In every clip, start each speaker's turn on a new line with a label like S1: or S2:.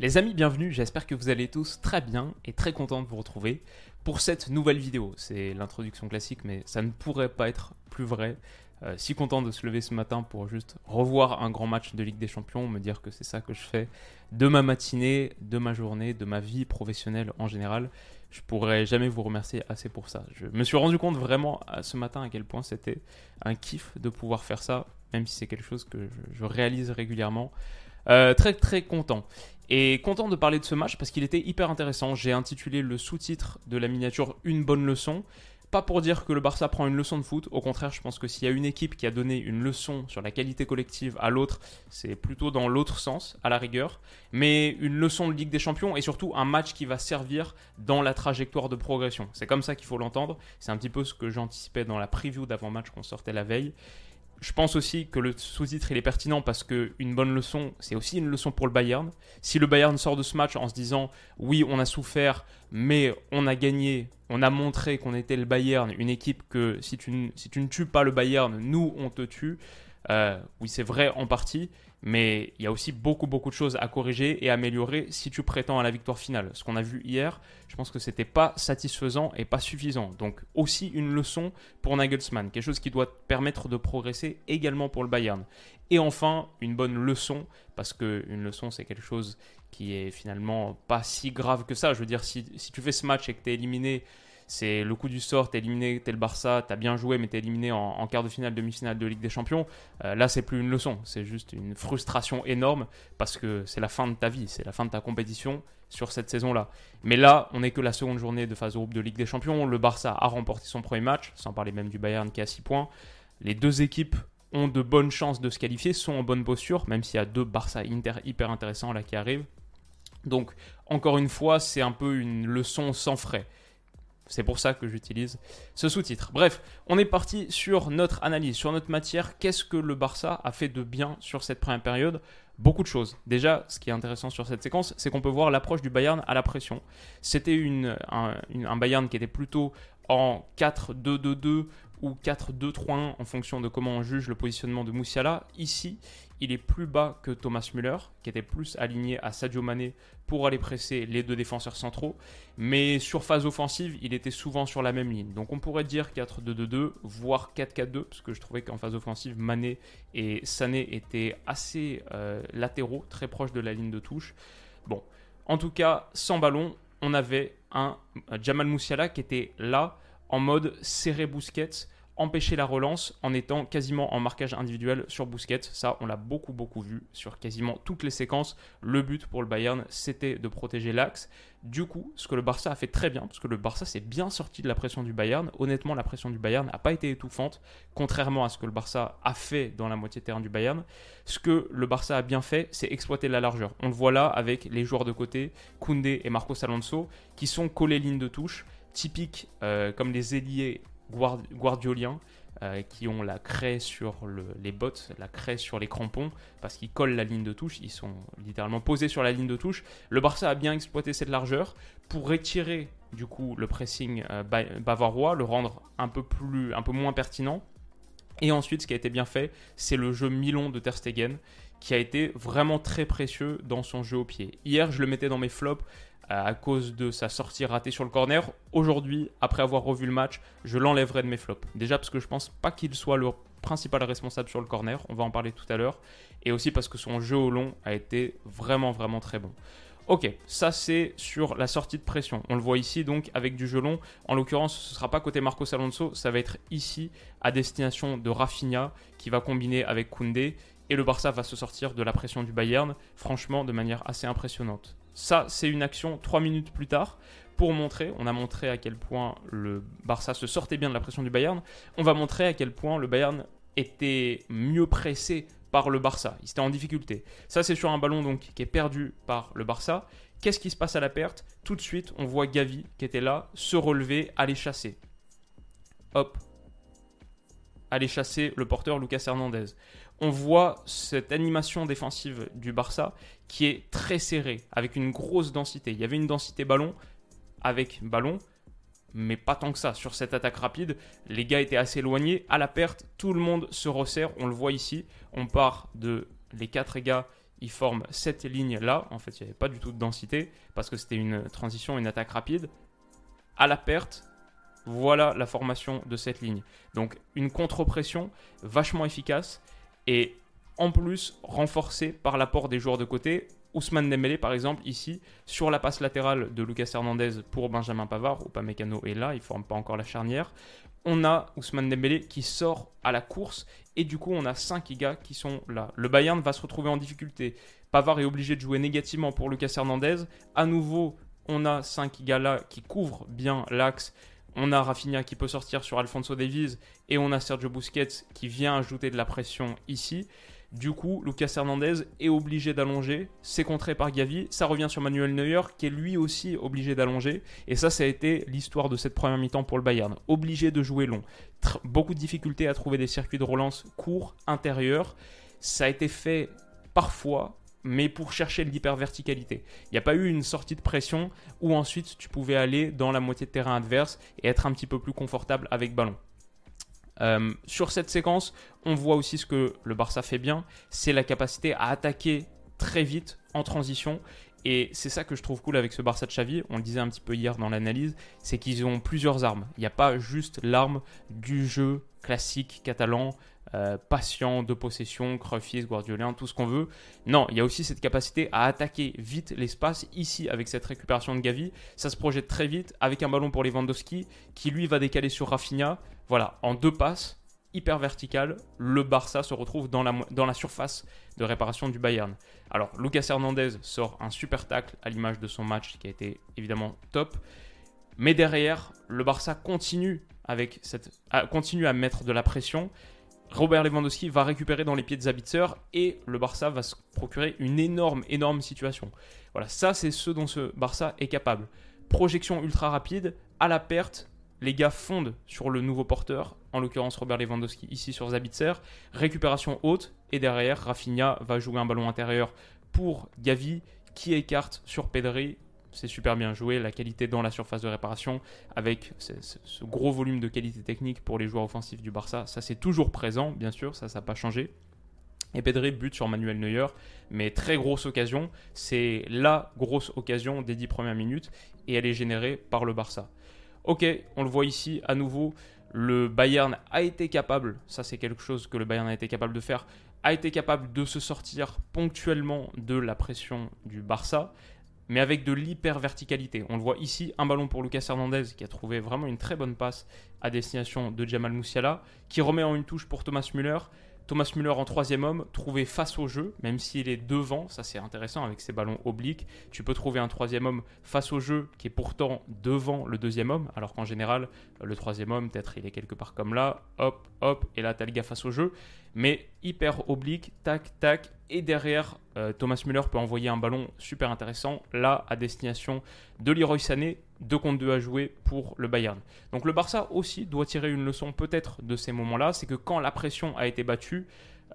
S1: Les amis, bienvenue, j'espère que vous allez tous très bien et très content de vous retrouver pour cette nouvelle vidéo. C'est l'introduction classique, mais ça ne pourrait pas être plus vrai. Euh, si content de se lever ce matin pour juste revoir un grand match de Ligue des Champions, me dire que c'est ça que je fais de ma matinée, de ma journée, de ma vie professionnelle en général. Je pourrais jamais vous remercier assez pour ça. Je me suis rendu compte vraiment ce matin à quel point c'était un kiff de pouvoir faire ça, même si c'est quelque chose que je, réalise régulièrement. Euh, très très content. Et content de parler de ce match parce qu'il était hyper intéressant. J'ai intitulé le sous-titre de la miniature Une bonne leçon. Pas pour dire que le Barça prend une leçon de foot, au contraire, je pense que s'il y a une équipe qui a donné une leçon sur la qualité collective à l'autre, c'est plutôt dans l'autre sens, à la rigueur. Mais une leçon de Ligue des Champions et surtout un match qui va servir dans la trajectoire de progression. C'est comme ça qu'il faut l'entendre. C'est un petit peu ce que j'anticipais dans la preview d'avant-match qu'on sortait la veille. Je pense aussi que le sous-titre il est pertinent parce que une bonne leçon, c'est aussi une leçon pour le Bayern. Si le Bayern sort de ce match en se disant oui, on a souffert, mais on a gagné, on a montré qu'on était le Bayern, une équipe que si tu, ne tues pas le Bayern, nous on te tue. Euh, oui, c'est vrai en partie, mais il y a aussi beaucoup, beaucoup de choses à corriger et améliorer si tu prétends à la victoire finale. Ce qu'on a vu hier, je pense que c'était pas satisfaisant et pas suffisant. Donc, aussi une leçon pour Nagelsmann, quelque chose qui doit permettre de progresser également pour le Bayern. Et enfin, une bonne leçon, parce qu'une leçon, c'est quelque chose qui est finalement pas si grave que ça. Je veux dire, si, si tu fais ce match et que tu es éliminé c'est le coup du sort, t'es éliminé, t'es le Barça, t'as bien joué, mais t'es éliminé en, quart de finale, demi-finale de Ligue des Champions. Euh, là, c'est plus une leçon, c'est juste une frustration énorme parce que c'est la fin de ta vie, c'est la fin de ta compétition sur cette saison-là. Mais là, on n'est que la seconde journée de phase groupe de Ligue des Champions. Le Barça a remporté son premier match, sans parler même du Bayern qui a 6 points. Les deux équipes ont de bonnes chances de se qualifier, sont en bonne posture, même s'il y a deux Barça Inter hyper intéressants là qui arrivent. Donc, encore une fois, c'est un peu une leçon sans frais. C'est pour ça que j'utilise ce sous-titre. Bref, on est parti sur notre analyse, sur notre matière. Qu'est-ce que le Barça a fait de bien sur cette première période? Beaucoup de choses. Déjà, ce qui est intéressant sur cette séquence, c'est qu'on peut voir l'approche du Bayern à la pression. C'était un, Bayern qui était plutôt en 4-2-2-2 ou 4-2-3-1 en fonction de comment on juge le positionnement de Moussiala. Ici, il est plus bas que Thomas Müller, qui était plus aligné à Sadio Mané pour aller presser les deux défenseurs centraux. Mais sur phase offensive, il était souvent sur la même ligne. Donc on pourrait dire 4-2-2-2, voire 4-4-2, parce que je trouvais qu'en phase offensive, Mané et Sané étaient assez euh, latéraux, très proches de la ligne de touche. Bon, en tout cas, sans ballon, on avait un Jamal Moussiala qui était là en mode serré Busquets empêcher la relance en étant quasiment en marquage individuel sur Busquets. Ça, on l'a beaucoup, beaucoup vu sur quasiment toutes les séquences. Le but pour le Bayern, c'était de protéger l'axe. Du coup, ce que le Barça a fait très bien, parce que le Barça s'est bien sorti de la pression du Bayern. Honnêtement, la pression du Bayern n'a pas été étouffante, contrairement à ce que le Barça a fait dans la moitié terrain du Bayern. Ce que le Barça a bien fait, c'est exploiter la largeur. On le voit là avec les joueurs de côté, Koundé et Marcos Alonso, qui sont collés ligne de touche typiques euh, comme les ailiers guardioliens euh, qui ont la craie sur les bottes, la craie sur les crampons, parce qu'ils collent la ligne de touche, ils sont littéralement posés sur la ligne de touche. Le Barça a bien exploité cette largeur pour étirer du coup le pressing euh, bavarois, le rendre un peu, plus, un peu moins pertinent. Et ensuite, ce qui a été bien fait, c'est le jeu Milon de Ter Stegen, qui a été vraiment très précieux dans son jeu au pied. Hier, je le mettais dans mes flops à cause de sa sortie ratée sur le corner. Aujourd'hui, après avoir revu le match, je l'enlèverai de mes flops. Déjà parce que je pense pas qu'il soit le principal responsable sur le corner, on va en parler tout à l'heure, et aussi parce que son jeu au long a été vraiment vraiment très bon. Ok, ça c'est sur la sortie de pression. On le voit ici donc avec du jeu long. En l'occurrence, ce ne sera pas côté Marcos Alonso, ça va être ici à destination de Rafinha qui va combiner avec Koundé et le Barça va se sortir de la pression du Bayern, franchement de manière assez impressionnante. Ça, c'est une action trois minutes plus tard pour montrer, on a montré à quel point le Barça se sortait bien de la pression du Bayern, on va montrer à quel point le Bayern était mieux pressé par le Barça. Il était en difficulté. Ça, c'est sur un ballon donc qui est perdu par le Barça. Qu'est-ce qui se passe à la perte? Tout de suite, on voit Gavi qui était là se relever, aller chasser. Hop. Aller chasser le porteur Lucas Hernandez on voit cette animation défensive du Barça qui est très serrée, avec une grosse densité. Il y avait une densité ballon avec ballon, mais pas tant que ça. Sur cette attaque rapide, les gars étaient assez éloignés. À la perte, tout le monde se resserre. On le voit ici. On part de les quatre gars ils forment cette ligne-là. En fait, il n'y avait pas du tout de densité parce que c'était une transition, une attaque rapide. À la perte, voilà la formation de cette ligne. Donc une contre-pression vachement efficace et en plus renforcée par l'apport des joueurs de côté. Ousmane Dembélé par exemple ici sur la passe latérale de Lucas Hernandez pour Benjamin Pavard, Upamecano est là, il ne forme pas encore la charnière. On a Ousmane Dembélé qui sort à la course et du coup on a 5 gars qui sont là. Le Bayern va se retrouver en difficulté. Pavard est obligé de jouer négativement pour Lucas Hernandez. À nouveau, on a 5 gars là qui couvrent bien l'axe on a Rafinha qui peut sortir sur Alfonso Davies et on a Sergio Busquets qui vient ajouter de la pression ici. Du coup, Lucas Hernandez est obligé d'allonger, c'est contré par Gavi, ça revient sur Manuel Neuer qui est lui aussi obligé d'allonger et ça ça a été l'histoire de cette première mi-temps pour le Bayern, obligé de jouer long. beaucoup de difficultés à trouver des circuits de relance courts, intérieurs. Ça a été fait parfois mais pour chercher l'hyperverticalité. Il n'y a pas eu une sortie de pression où ensuite tu pouvais aller dans la moitié de terrain adverse et être un petit peu plus confortable avec ballon. Euh, sur cette séquence, on voit aussi ce que le Barça fait bien, c'est la capacité à attaquer très vite en transition. Et c'est ça que je trouve cool avec ce Barça de Xavi, on le disait un petit peu hier dans l'analyse, c'est qu'ils ont plusieurs armes. Il n'y a pas juste l'arme du jeu classique catalan, euh, patient, de possession, Cruyffiste, Guardiolien, tout ce qu'on veut. Non, il y a aussi cette capacité à attaquer vite l'espace. Ici, avec cette récupération de Gavi, ça se projette très vite avec un ballon pour Lewandowski qui lui va décaler sur Rafinha. Voilà, en deux passes, hyper vertical, le Barça se retrouve dans la, dans la surface de réparation du Bayern. Alors, Lucas Hernandez sort un super tacle à l'image de son match qui a été évidemment top. Mais derrière, le Barça continue, avec cette, continue à mettre de la pression. Robert Lewandowski va récupérer dans les pieds de Zabitzer et le Barça va se procurer une énorme, énorme situation. Voilà, ça c'est ce dont ce Barça est capable. Projection ultra rapide, à la perte, les gars fondent sur le nouveau porteur, en l'occurrence Robert Lewandowski ici sur Zabitzer, récupération haute et derrière Rafinha va jouer un ballon intérieur pour Gavi qui écarte sur Pedri c'est super bien joué, la qualité dans la surface de réparation, avec ce, gros volume de qualité technique pour les joueurs offensifs du Barça, ça c'est toujours présent, bien sûr, ça ça n'a pas changé. Et Pedri bute sur Manuel Neuer, mais très grosse occasion, c'est la grosse occasion des 10 premières minutes, et elle est générée par le Barça. Ok, on le voit ici à nouveau, le Bayern a été capable, ça c'est quelque chose que le Bayern a été capable de faire, a été capable de se sortir ponctuellement de la pression du Barça, mais avec de l'hyper-verticalité. On le voit ici, un ballon pour Lucas Hernandez qui a trouvé vraiment une très bonne passe à destination de Jamal Moussiala, qui remet en une touche pour Thomas Müller. Thomas Müller en troisième homme, trouvé face au jeu, même s'il est devant, ça c'est intéressant avec ses ballons obliques. Tu peux trouver un troisième homme face au jeu qui est pourtant devant le deuxième homme, alors qu'en général, le troisième homme, peut-être il est quelque part comme là, hop, hop, et là t'as le gars face au jeu. Mais hyper oblique, tac, tac, et derrière, euh, Thomas Müller peut envoyer un ballon super intéressant, là à destination de Leroy Sané, 2 contre 2 à jouer pour le Bayern. Donc le Barça aussi doit tirer une leçon peut-être de ces moments-là, c'est que quand la pression a été battue,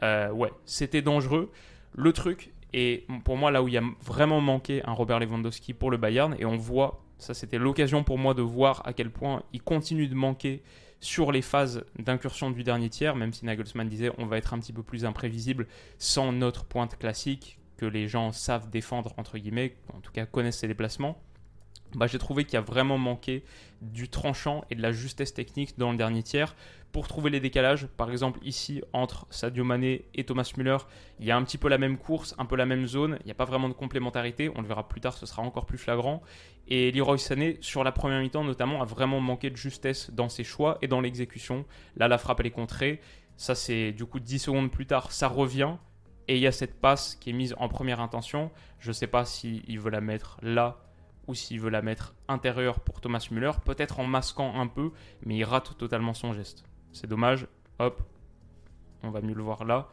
S1: euh, ouais, c'était dangereux. Le truc, et pour moi là où il y a vraiment manqué un Robert Lewandowski pour le Bayern, et on voit, ça c'était l'occasion pour moi de voir à quel point il continue de manquer sur les phases d'incursion du dernier tiers, même si Nagelsmann disait on va être un petit peu plus imprévisible sans notre pointe classique que les gens savent défendre, entre guillemets, en tout cas connaissent ses déplacements. Bah, j'ai trouvé qu'il y a vraiment manqué du tranchant et de la justesse technique dans le dernier tiers pour trouver les décalages. Par exemple, ici, entre Sadio Mané et Thomas Müller, il y a un petit peu la même course, un peu la même zone. Il n'y a pas vraiment de complémentarité. On le verra plus tard, ce sera encore plus flagrant. Et Leroy Sané, sur la première mi-temps notamment, a vraiment manqué de justesse dans ses choix et dans l'exécution. Là, la frappe, elle est contrée. Ça, c'est du coup 10 secondes plus tard, ça revient. Et il y a cette passe qui est mise en première intention. Je ne sais pas s'il veut la mettre là ou s'il veut la mettre intérieure pour Thomas Müller, peut-être en masquant un peu, mais il rate totalement son geste. C'est dommage. Hop, on va mieux le voir là.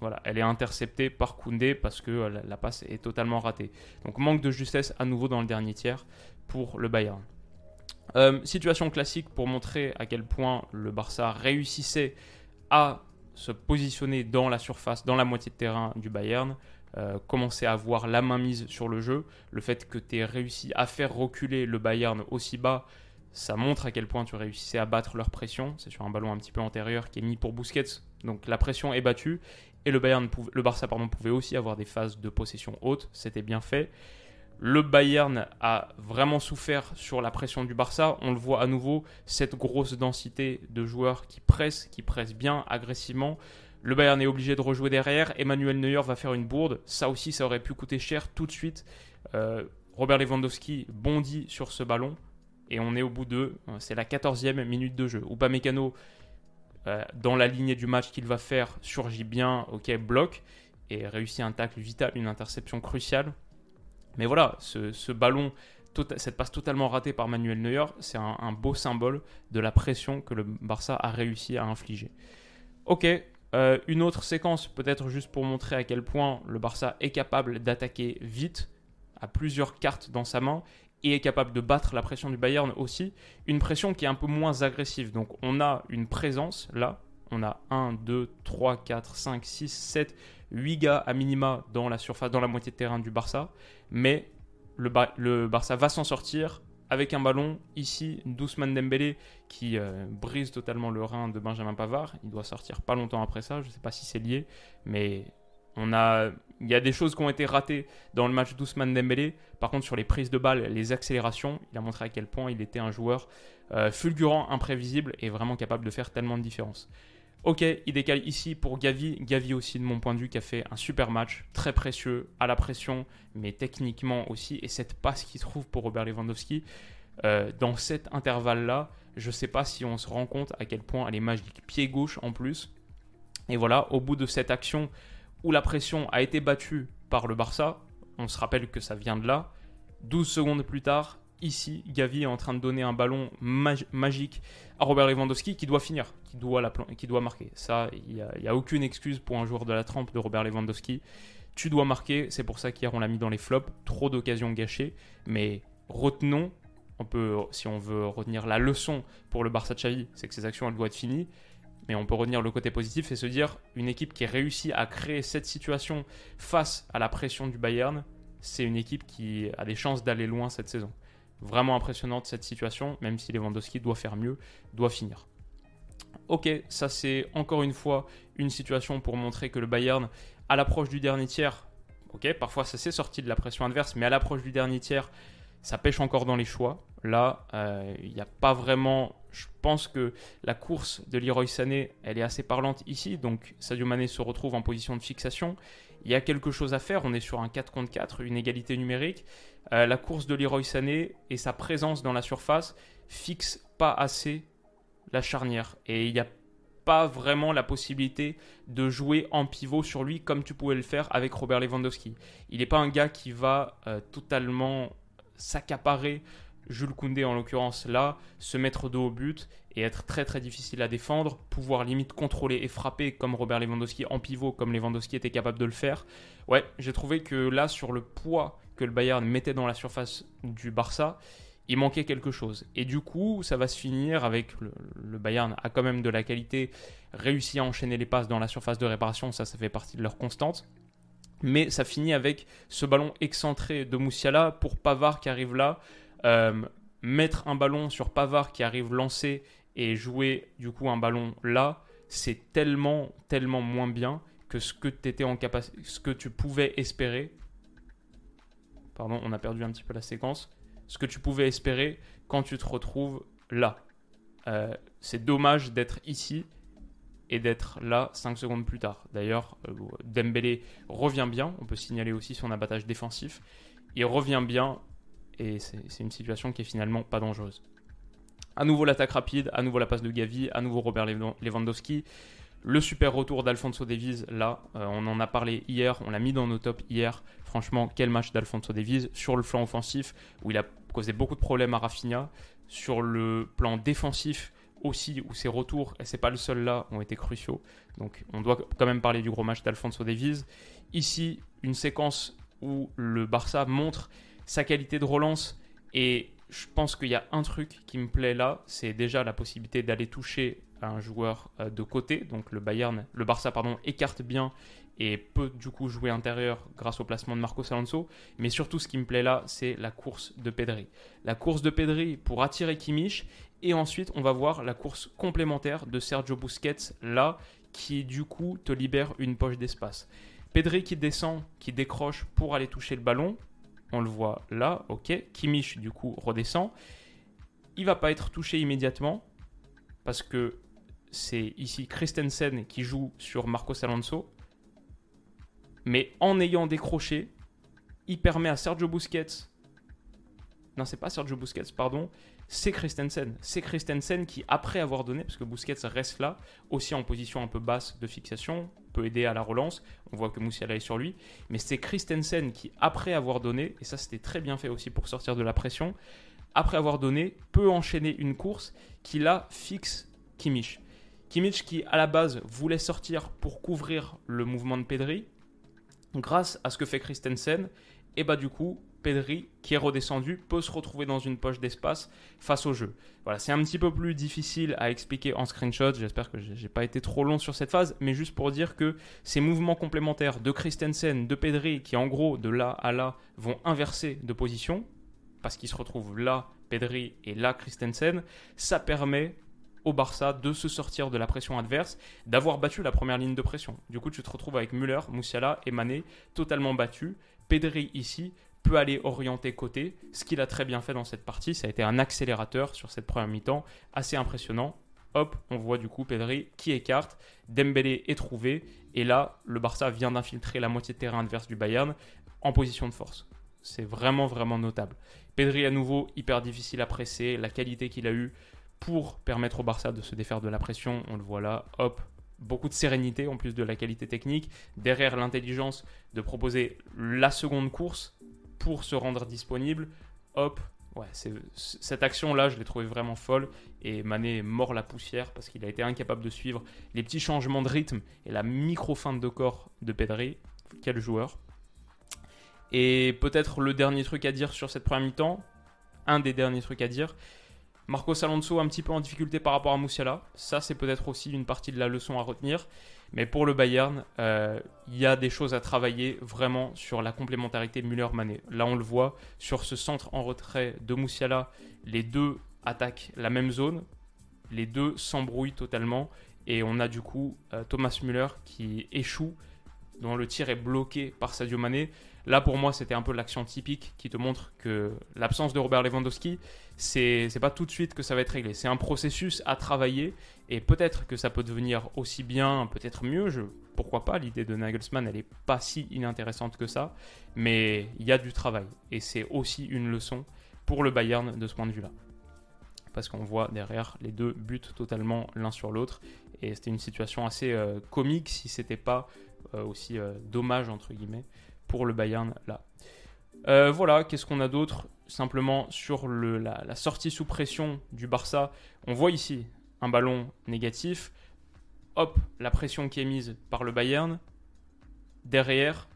S1: Voilà, elle est interceptée par Koundé parce que euh, la, passe est totalement ratée. Donc manque de justesse à nouveau dans le dernier tiers pour le Bayern. Euh, situation classique pour montrer à quel point le Barça réussissait à se positionner dans la surface, dans la moitié de terrain du Bayern. Euh, commencer à avoir la main mise sur le jeu. Le fait que tu aies réussi à faire reculer le Bayern aussi bas, ça montre à quel point tu réussissais à battre leur pression. C'est sur un ballon un petit peu antérieur qui est mis pour Busquets. Donc la pression est battue. Et le, Barça pardon, pouvait aussi avoir des phases de possession haute, c'était bien fait. Le Bayern a vraiment souffert sur la pression du Barça. On le voit à nouveau, cette grosse densité de joueurs qui pressent, qui pressent bien, agressivement. Le Bayern est obligé de rejouer derrière. Emmanuel Neuer va faire une bourde. Ça aussi, ça aurait pu coûter cher tout de suite. Euh, Robert Lewandowski bondit sur ce ballon. Et on est au bout de. C'est la 14e minute de jeu. Upamecano, euh, dans la lignée du match qu'il va faire, surgit bien, ok, bloc. Et réussit un tacle vital, une interception cruciale. Mais voilà, ce, ballon, tota-, cette passe totalement ratée par Manuel Neuer, c'est un, beau symbole de la pression que le Barça a réussi à infliger. Ok, euh, une autre séquence, peut-être juste pour montrer à quel point le Barça est capable d'attaquer vite, à plusieurs cartes dans sa main, et est capable de battre la pression du Bayern aussi. Une pression qui est un peu moins agressive. Donc on a une présence là, on a 1, 2, 3, 4, 5, 6, 7, 8 gars à minima dans la surface, dans la moitié de terrain du Barça. Mais le, le Barça va s'en sortir avec un ballon. Ici, Doucement Dembélé qui euh, brise totalement le rein de Benjamin Pavard. Il doit sortir pas longtemps après ça. Je ne sais pas si c'est lié, mais il y a des choses qui ont été ratées dans le match d'Ousmane Dembélé. Par contre, sur les prises de balles, les accélérations, il a montré à quel point il était un joueur euh, fulgurant, imprévisible et vraiment capable de faire tellement de différence. Ok, il décale ici pour Gavi. Gavi aussi, de mon point de vue, qui a fait un super match, très précieux, à la pression, mais techniquement aussi. Et cette passe qu'il trouve pour Robert Lewandowski, euh, dans cet intervalle-là, je ne sais pas si on se rend compte à quel point elle est magique. Pied gauche en plus. Et voilà, au bout de cette action où la pression a été battue par le Barça, on se rappelle que ça vient de là. 12 secondes plus tard, ici, Gavi est en train de donner un ballon magique à Robert Lewandowski qui doit finir, qui doit, marquer. Ça, il n'y a, aucune excuse pour un joueur de la trempe de Robert Lewandowski. Tu dois marquer, c'est pour ça qu'hier on l'a mis dans les flops. Trop d'occasions gâchées, mais retenons, on peut, si on veut retenir la leçon pour le Barça de Xavi, c'est que ces actions elles doivent être finies. Mais on peut retenir le côté positif et se dire une équipe qui réussit à créer cette situation face à la pression du Bayern, c'est une équipe qui a des chances d'aller loin cette saison. Vraiment impressionnante cette situation, même si Lewandowski doit faire mieux, doit finir. Ok, ça c'est encore une fois une situation pour montrer que le Bayern, à l'approche du dernier tiers, ok, parfois ça s'est sorti de la pression adverse, mais à l'approche du dernier tiers, ça pêche encore dans les choix. Là, euh, il n'y a pas vraiment. Je pense que la course de Leroy Sané, elle est assez parlante ici. Donc Sadio Mané se retrouve en position de fixation. Il y a quelque chose à faire. On est sur un 4 contre 4, une égalité numérique. Euh, la course de Leroy Sané et sa présence dans la surface fixe pas assez la charnière. Et il n'y a pas vraiment la possibilité de jouer en pivot sur lui comme tu pouvais le faire avec Robert Lewandowski. Il n'est pas un gars qui va euh, totalement s'accaparer Jules Koundé en l'occurrence là, se mettre dos au but et être très très difficile à défendre, pouvoir limite contrôler et frapper comme Robert Lewandowski en pivot, comme Lewandowski était capable de le faire. Ouais, j'ai trouvé que là, sur le poids que le Bayern mettait dans la surface du Barça, il manquait quelque chose. Et du coup, ça va se finir avec le, Bayern a quand même de la qualité, réussi à enchaîner les passes dans la surface de réparation, ça, ça fait partie de leur constante. Mais ça finit avec ce ballon excentré de Moussiala pour Pavard qui arrive là. Euh, mettre un ballon sur Pavard qui arrive lancé et jouer du coup un ballon là, c'est tellement, tellement moins bien que ce que, en ce que tu pouvais espérer. Pardon, on a perdu un petit peu la séquence. Ce que tu pouvais espérer quand tu te retrouves là. Euh, c'est dommage d'être ici et d'être là 5 secondes plus tard. D'ailleurs, euh, Dembélé revient bien, on peut signaler aussi son abattage défensif. Il revient bien et c'est une situation qui est finalement pas dangereuse. À nouveau l'attaque rapide, à nouveau la passe de Gavi, à nouveau Robert Lewandowski. Le super retour d'Alfonso Davies, là, euh, on en a parlé hier, on l'a mis dans nos tops hier. Franchement, quel match d'Alfonso Davies sur le flanc offensif où il a causé beaucoup de problèmes à Rafinha. Sur le plan défensif, aussi où ses retours, et c'est pas le seul là, ont été cruciaux. Donc on doit quand même parler du gros match d'Alfonso Davies. Ici, une séquence où le Barça montre sa qualité de relance et je pense qu'il y a un truc qui me plaît là, c'est déjà la possibilité d'aller toucher un joueur euh, de côté. Donc le Bayern, le Barça pardon, écarte bien et peut du coup jouer intérieur grâce au placement de Marcos Alonso. Mais surtout, ce qui me plaît là, c'est la course de Pedri. La course de Pedri pour attirer Kimmich. Et ensuite, on va voir la course complémentaire de Sergio Busquets là, qui du coup te libère une poche d'espace. Pedri qui descend, qui décroche pour aller toucher le ballon. On le voit là, ok. Kimmich du coup redescend. Il va pas être touché immédiatement parce que c'est ici Christensen qui joue sur Marcos Alonso. Mais en ayant décroché, il permet à Sergio Busquets. Non, c'est pas Sergio Busquets, pardon. C'est Christensen. C'est Christensen qui, après avoir donné, parce que Busquets reste là, aussi en position un peu basse de fixation, peut aider à la relance. On voit que Moussiala est sur lui. Mais c'est Christensen qui, après avoir donné, et ça c'était très bien fait aussi pour sortir de la pression, après avoir donné, peut enchaîner une course qui là fixe Kimmich. Kimmich qui à la base voulait sortir pour couvrir le mouvement de Pedri, grâce à ce que fait Christensen, et bah du coup Pedri, qui est redescendu, peut se retrouver dans une poche d'espace face au jeu. Voilà, c'est un petit peu plus difficile à expliquer en screenshot. J'espère que j'ai pas été trop long sur cette phase, mais juste pour dire que ces mouvements complémentaires de Christensen, de Pedri, qui en gros de là à là vont inverser de position, parce qu'ils se retrouvent là, Pedri, et là, Christensen, ça permet au Barça de se sortir de la pression adverse, d'avoir battu la première ligne de pression. Du coup, tu te retrouves avec Müller, Moussiala et Mané totalement battus. Pedri ici peut aller orienter côté, ce qu'il a très bien fait dans cette partie. Ça a été un accélérateur sur cette première mi-temps, assez impressionnant. Hop, on voit du coup Pedri qui écarte, Dembélé est trouvé, et là, le Barça vient d'infiltrer la moitié de terrain adverse du Bayern en position de force. C'est vraiment, vraiment notable. Pedri à nouveau, hyper difficile à presser, la qualité qu'il a eue pour permettre au Barça de se défaire de la pression, on le voit là, hop, beaucoup de sérénité en plus de la qualité technique, derrière l'intelligence de proposer la seconde course, pour se rendre disponible. Hop, ouais, cette action-là, je l'ai trouvée vraiment folle. Et Mané mort la poussière parce qu'il a été incapable de suivre les petits changements de rythme et la micro-feinte de corps de Pedri. Quel joueur. Et peut-être le dernier truc à dire sur cette première mi-temps, un des derniers trucs à dire, Marcos Alonso un petit peu en difficulté par rapport à Moussiala. Ça, c'est peut-être aussi une partie de la leçon à retenir. Mais pour le Bayern, euh, il y a des choses à travailler vraiment sur la complémentarité Müller-Mané. Là, on le voit sur ce centre en retrait de Moussiala, les deux attaquent la même zone, les deux s'embrouillent totalement, et on a du coup euh, Thomas Müller qui échoue, dont le tir est bloqué par Sadio Mané. Là, pour moi, c'était un peu l'action typique qui te montre que l'absence de Robert Lewandowski, c'est pas tout de suite que ça va être réglé. C'est un processus à travailler et peut-être que ça peut devenir aussi bien, peut-être mieux. Je, pourquoi pas L'idée de Nagelsmann, elle n'est pas si inintéressante que ça, mais il y a du travail et c'est aussi une leçon pour le Bayern de ce point de vue-là. Parce qu'on voit derrière les deux buts totalement l'un sur l'autre et c'était une situation assez euh, comique si c'était pas aussi euh, dommage entre guillemets pour le Bayern là. Euh, voilà, qu'est-ce qu'on a d'autre Simplement sur le, la, sortie sous pression du Barça, on voit ici un ballon négatif. Hop, la pression qui est mise par le Bayern. Derrière,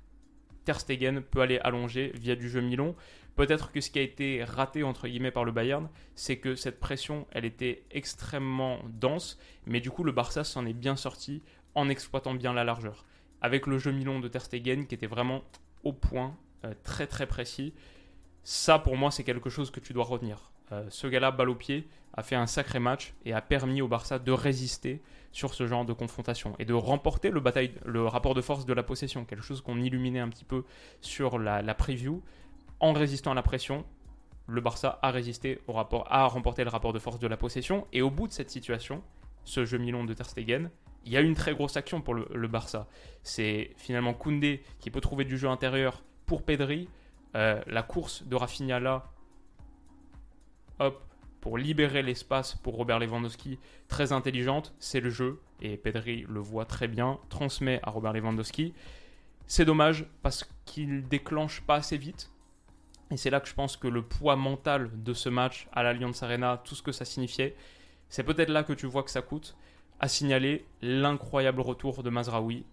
S1: Ter Stegen peut aller allonger via du jeu mi-long. Peut-être que ce qui a été raté entre guillemets par le Bayern, c'est que cette pression, elle était extrêmement dense, mais du coup le Barça s'en est bien sorti en exploitant bien la largeur. Avec le jeu mi-long de Ter Stegen qui était vraiment au point, euh, très très précis. Ça, pour moi, c'est quelque chose que tu dois retenir. Euh, ce gars-là, balle au pied, a fait un sacré match et a permis au Barça de résister sur ce genre de confrontation et de remporter le, rapport de force de la possession, quelque chose qu'on illuminait un petit peu sur la, preview. En résistant à la pression, le Barça a résisté au rapport, a remporté le rapport de force de la possession et au bout de cette situation, ce jeu Milan de Ter Stegen, il y a une très grosse action pour le, Barça. C'est finalement Koundé qui peut trouver du jeu intérieur pour Pedri. Euh, la course de Rafinha là, hop, pour libérer l'espace pour Robert Lewandowski, très intelligente, c'est le jeu. Et Pedri le voit très bien, transmet à Robert Lewandowski. C'est dommage parce qu'il déclenche pas assez vite. Et c'est là que je pense que le poids mental de ce match à l'Alliance Arena, tout ce que ça signifiait, c'est peut-être là que tu vois que ça coûte à signaler l'incroyable retour de Mazraoui,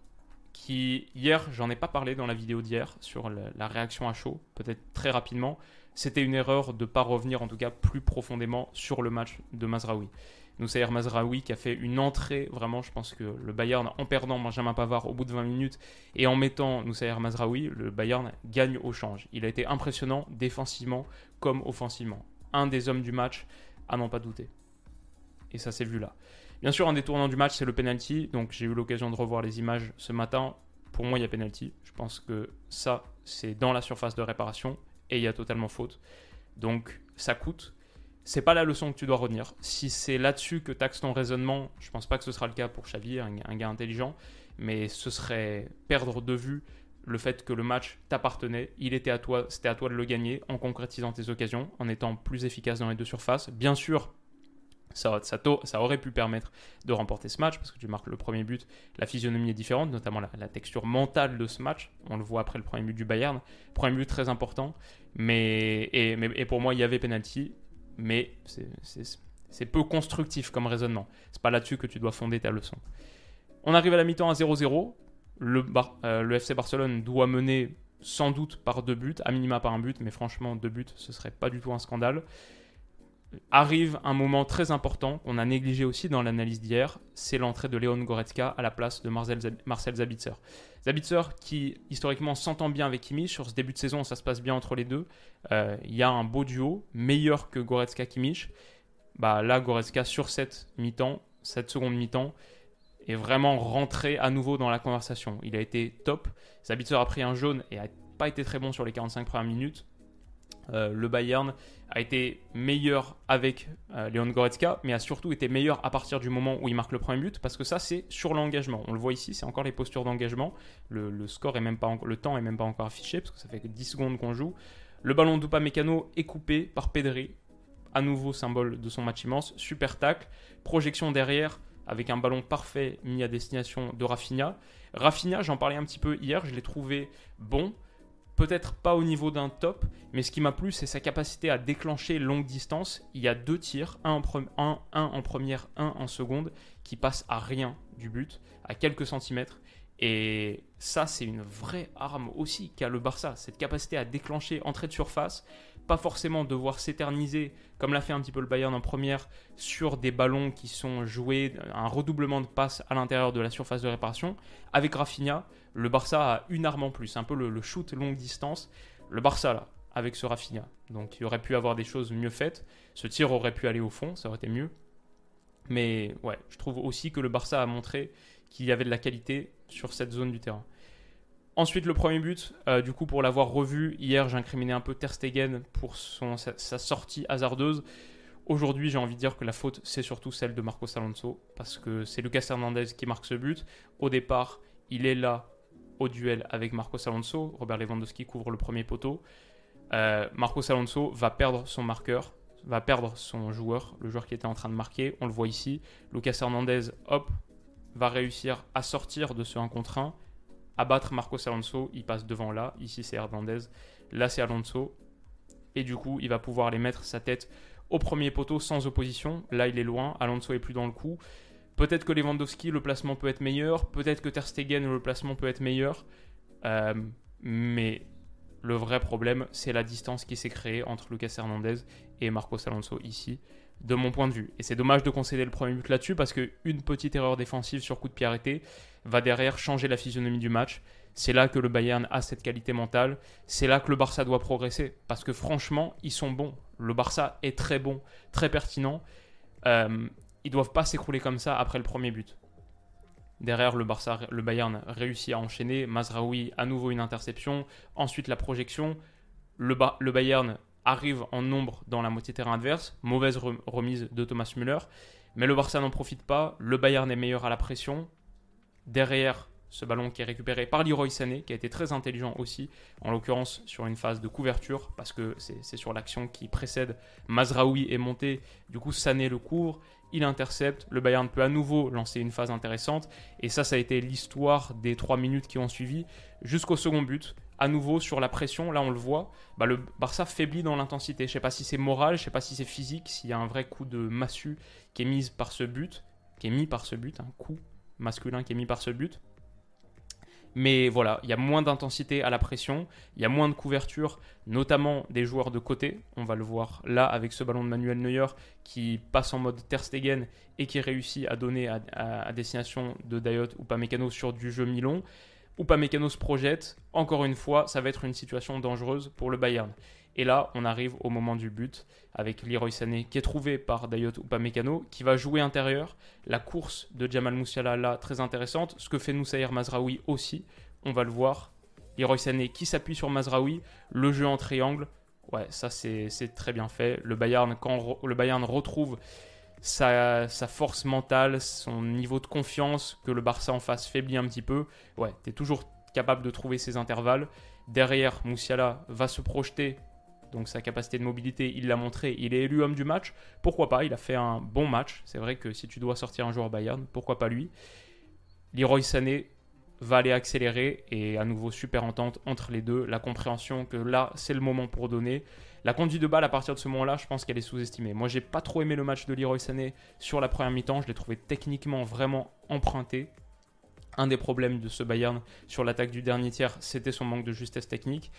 S1: qui hier, j'en ai pas parlé dans la vidéo d'hier sur la, réaction à chaud, peut-être très rapidement. C'était une erreur de pas revenir en tout cas plus profondément sur le match de Mazraoui. Noussaïr Mazraoui qui a fait une entrée, vraiment, je pense que le Bayern, en perdant Benjamin Pavard au bout de 20 minutes et en mettant Noussaïr Mazraoui, le Bayern gagne au change. Il a été impressionnant défensivement comme offensivement. Un des hommes du match, à n'en pas douter. Et ça s'est vu là. Bien sûr, un des tournants du match, c'est le penalty. Donc j'ai eu l'occasion de revoir les images ce matin. Pour moi, il y a penalty. Je pense que ça, c'est dans la surface de réparation et il y a totalement faute. Donc ça coûte. C'est pas la leçon que tu dois retenir. Si c'est là-dessus que taxe ton raisonnement, je pense pas que ce sera le cas pour Xavier, un, gars intelligent, mais ce serait perdre de vue le fait que le match t'appartenait, il était à toi, c'était à toi de le gagner en concrétisant tes occasions, en étant plus efficace dans les deux surfaces. Bien sûr, ça, ça, aurait pu permettre de remporter ce match parce que tu marques le premier but, la physionomie est différente, notamment la, texture mentale de ce match. On le voit après le premier but du Bayern. Premier but très important, mais et, et pour moi il y avait penalty, mais c'est peu constructif comme raisonnement. C'est pas là-dessus que tu dois fonder ta leçon. On arrive à la mi-temps à 0-0. Le, euh, le FC Barcelone doit mener sans doute par deux buts, à minima par un but, mais franchement deux buts ce serait pas du tout un scandale arrive un moment très important qu'on a négligé aussi dans l'analyse d'hier, c'est l'entrée de Léon Goretzka à la place de Marcel, Zabitzer. Zabitzer qui historiquement s'entend bien avec Kimmich, sur ce début de saison ça se passe bien entre les deux, euh, il y a un beau duo, meilleur que Goretzka-Kimmich. Bah, là Goretzka sur cette mi-temps, cette seconde mi-temps, est vraiment rentré à nouveau dans la conversation. Il a été top, Zabitzer a pris un jaune et a pas été très bon sur les 45 premières minutes. Euh, le Bayern a été meilleur avec euh, Léon Goretzka, mais a surtout été meilleur à partir du moment où il marque le premier but, parce que ça, c'est sur l'engagement. On le voit ici, c'est encore les postures d'engagement. Le, score est même pas, le temps est même pas encore affiché, parce que ça fait que 10 secondes qu'on joue. Le ballon Mécano est coupé par Pedri, à nouveau symbole de son match immense. Super tacle, projection derrière avec un ballon parfait mis à destination de Rafinha. Rafinha, j'en parlais un petit peu hier, je l'ai trouvé bon peut-être pas au niveau d'un top, mais ce qui m'a plu, c'est sa capacité à déclencher longue distance. Il y a deux tirs, un en, en première, un en seconde, qui passent à rien du but, à quelques centimètres. Et ça, c'est une vraie arme aussi qu'a le Barça, cette capacité à déclencher entrée de surface, forcément devoir s'éterniser, comme l'a fait un petit peu le Bayern en première, sur des ballons qui sont joués, un redoublement de passes à l'intérieur de la surface de réparation. Avec Rafinha, le Barça a une arme en plus, un peu le, shoot longue distance. Le Barça, là, avec ce Rafinha. Donc il aurait pu avoir des choses mieux faites. Ce tir aurait pu aller au fond, ça aurait été mieux. Mais ouais, je trouve aussi que le Barça a montré qu'il y avait de la qualité sur cette zone du terrain. Ensuite, le premier but, euh, du coup, pour l'avoir revu, hier, j'incriminais un peu Ter Stegen pour sa, sortie hasardeuse. Aujourd'hui, j'ai envie de dire que la faute, c'est surtout celle de Marcos Alonso, parce que c'est Lucas Hernandez qui marque ce but. Au départ, il est là au duel avec Marcos Alonso. Robert Lewandowski couvre le premier poteau. Euh, Marcos Alonso va perdre son marqueur, va perdre son joueur, le joueur qui était en train de marquer. On le voit ici. Lucas Hernandez, hop, va réussir à sortir de ce 1 contre 1, abattre Marcos Alonso. Il passe devant là. Ici, c'est Hernandez. Là, c'est Alonso. Et du coup, il va pouvoir aller mettre sa tête au premier poteau sans opposition. Là, il est loin. Alonso est plus dans le coup. Peut-être que Lewandowski, le placement peut être meilleur. Peut-être que Ter Stegen, le placement peut être meilleur. Euh, mais le vrai problème, c'est la distance qui s'est créée entre Lucas Hernandez et Marcos Alonso ici, de mon point de vue. Et c'est dommage de concéder le premier but là-dessus parce qu'une petite erreur défensive sur coup de pied arrêté va derrière changer la physionomie du match. C'est là que le Bayern a cette qualité mentale. C'est là que le Barça doit progresser. Parce que franchement, ils sont bons. Le Barça est très bon, très pertinent. Euh, ils doivent pas s'écrouler comme ça après le premier but. Derrière, le, Barça, le Bayern réussit à enchaîner. Mazraoui, à nouveau une interception. Ensuite, la projection. Le, le Bayern arrive en nombre dans la moitié terrain adverse. Mauvaise remise de Thomas Müller. Mais le Barça n'en profite pas. Le Bayern est meilleur à la pression. Derrière, ce ballon qui est récupéré par Leroy Sané, qui a été très intelligent aussi, en l'occurrence sur une phase de couverture, parce que c'est sur l'action qui précède. Mazraoui est monté, du coup Sané le couvre, il intercepte, le Bayern peut à nouveau lancer une phase intéressante, et ça, ça a été l'histoire des trois minutes qui ont suivi, jusqu'au second but, à nouveau sur la pression, là on le voit, bah, le Barça faiblit dans l'intensité. Je sais pas si c'est moral, je sais pas si c'est physique, s'il y a un vrai coup de massue qui est mis par ce but, qui est mis par ce but, un coup masculin qui est mis par ce but. Mais voilà, il y a moins d'intensité à la pression, il y a moins de couverture, notamment des joueurs de côté. On va le voir là avec ce ballon de Manuel Neuer qui passe en mode Ter Stegen et qui réussit à donner à, destination de Dayot ou Pamecano sur du jeu mi-long. Ou Pamecano se projette. Encore une fois, ça va être une situation dangereuse pour le Bayern. Et là, on arrive au moment du but avec Leroy Sané qui est trouvé par Dayot Upamecano qui va jouer intérieur. La course de Jamal Moussiala là, très intéressante. Ce que fait Noussaïr Mazraoui aussi, on va le voir. Leroy Sané qui s'appuie sur Mazraoui, le jeu en triangle. Ouais, ça c'est très bien fait. Le Bayern, quand le Bayern retrouve sa, force mentale, son niveau de confiance, que le Barça en face faiblit un petit peu, ouais, tu es toujours capable de trouver ces intervalles. Derrière, Moussiala va se projeter donc sa capacité de mobilité, il l'a montré, il est élu homme du match. Pourquoi pas Il a fait un bon match. C'est vrai que si tu dois sortir un joueur Bayern, pourquoi pas lui? Leroy Sané va aller accélérer et à nouveau super entente entre les deux. La compréhension que là, c'est le moment pour donner. La conduite de balle à partir de ce moment-là, je pense qu'elle est sous-estimée. Moi, j'ai pas trop aimé le match de Leroy Sané sur la première mi-temps. Je l'ai trouvé techniquement vraiment emprunté. Un des problèmes de ce Bayern sur l'attaque du dernier tiers, c'était son manque de justesse technique.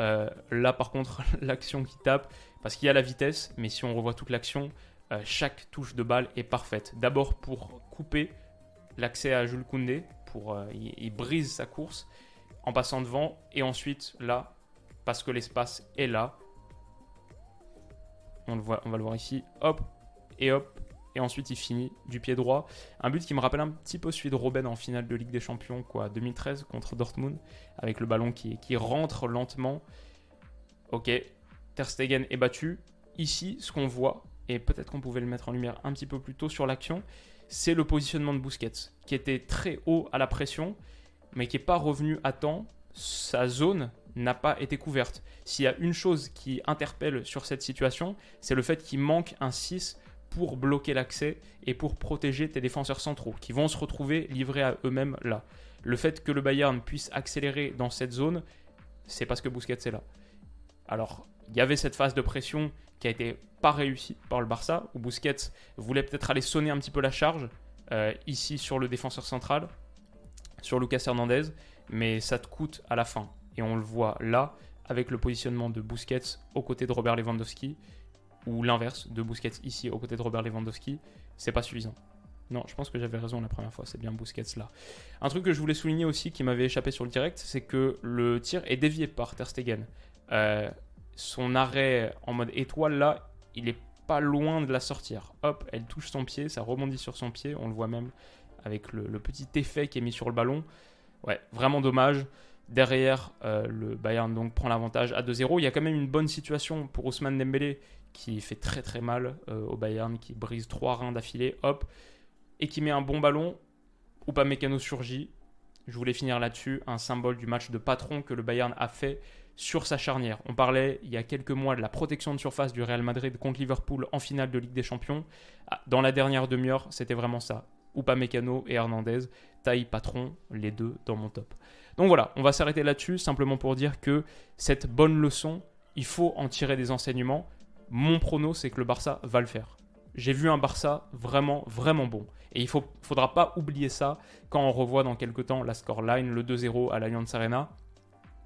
S1: Euh, là, par contre, l'action qui tape, parce qu'il y a la vitesse, mais si on revoit toute l'action, euh, chaque touche de balle est parfaite. D'abord pour couper l'accès à Jules Koundé, pour, euh, il, brise sa course en passant devant, et ensuite là, parce que l'espace est là, on, on va le voir ici, hop, et hop, et ensuite il finit du pied droit. Un but qui me rappelle un petit peu celui de Robben en finale de Ligue des Champions, quoi, 2013 contre Dortmund, avec le ballon qui, rentre lentement. Ok, Ter Stegen est battu. Ici, ce qu'on voit, et peut-être qu'on pouvait le mettre en lumière un petit peu plus tôt sur l'action, c'est le positionnement de Busquets, qui était très haut à la pression, mais qui n'est pas revenu à temps. Sa zone n'a pas été couverte. S'il y a une chose qui interpelle sur cette situation, c'est le fait qu'il manque un 6 pour bloquer l'accès et pour protéger tes défenseurs centraux qui vont se retrouver livrés à eux-mêmes là. Le fait que le Bayern puisse accélérer dans cette zone, c'est parce que Busquets est là. Alors, il y avait cette phase de pression qui a été pas réussie par le Barça, où Busquets voulait peut-être aller sonner un petit peu la charge, euh, ici sur le défenseur central, sur Lucas Hernandez, mais ça te coûte à la fin. Et on le voit là, avec le positionnement de Busquets aux côtés de Robert Lewandowski, ou l'inverse de Busquets ici aux côtés de Robert Lewandowski, c'est pas suffisant. Non, je pense que j'avais raison la première fois, c'est bien Busquets là. Un truc que je voulais souligner aussi qui m'avait échappé sur le direct, c'est que le tir est dévié par Ter Stegen. Euh, son arrêt en mode étoile là, il est pas loin de la sortir. Hop, elle touche son pied, ça rebondit sur son pied, on le voit même avec le, le petit effet qui est mis sur le ballon. Ouais, vraiment dommage. Derrière, euh, le Bayern donc prend l'avantage à 2-0. Il y a quand même une bonne situation pour Ousmane Dembélé qui fait très très mal euh, au Bayern, qui brise trois reins d'affilée, hop, et qui met un bon ballon. Mécano surgit. Je voulais finir là-dessus, un symbole du match de patron que le Bayern a fait sur sa charnière. On parlait il y a quelques mois de la protection de surface du Real Madrid contre Liverpool en finale de Ligue des Champions. Ah, dans la dernière demi-heure, c'était vraiment ça. Mécano et Hernandez, taille patron, les deux dans mon top. Donc voilà, on va s'arrêter là-dessus simplement pour dire que cette bonne leçon, il faut en tirer des enseignements. Mon prono, c'est que le Barça va le faire. J'ai vu un Barça vraiment, vraiment bon. Et il ne faudra pas oublier ça quand on revoit dans quelques temps la scoreline, le 2-0 à l'Allianz Arena.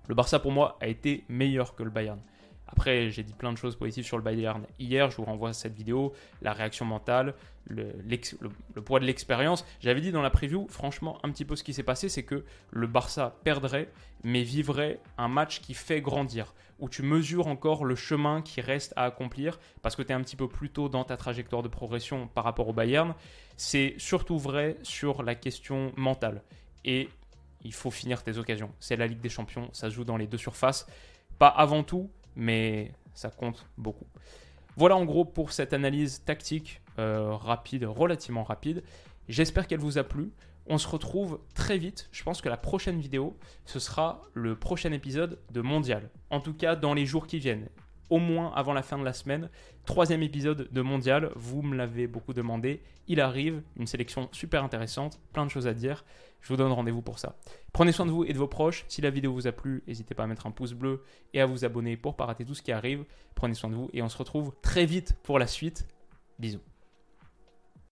S1: Le Barça, pour moi, a été meilleur que le Bayern. Après, j'ai dit plein de choses positives sur le Bayern hier. Je vous renvoie à cette vidéo, la réaction mentale, le, poids de l'expérience. J'avais dit dans la preview, franchement, un petit peu ce qui s'est passé, c'est que le Barça perdrait, mais vivrait un match qui fait grandir, où tu mesures encore le chemin qui reste à accomplir, parce que tu es un petit peu plus tôt dans ta trajectoire de progression par rapport au Bayern. C'est surtout vrai sur la question mentale. Et il faut finir tes occasions. C'est la Ligue des Champions, ça se joue dans les deux surfaces. Pas avant tout, mais ça compte beaucoup. Voilà en gros pour cette analyse tactique euh, rapide, relativement rapide. J'espère qu'elle vous a plu. On se retrouve très vite. Je pense que la prochaine vidéo, ce sera le prochain épisode de Mondial. En tout cas, dans les jours qui viennent au moins avant la fin de la semaine. Troisième épisode de Mondial, vous me l'avez beaucoup demandé. Il arrive, une sélection super intéressante, plein de choses à dire. Je vous donne rendez-vous pour ça. Prenez soin de vous et de vos proches. Si la vidéo vous a plu, n'hésitez pas à mettre un pouce bleu et à vous abonner pour ne pas rater tout ce qui arrive. Prenez soin de vous et on se retrouve très vite pour la suite. Bisous.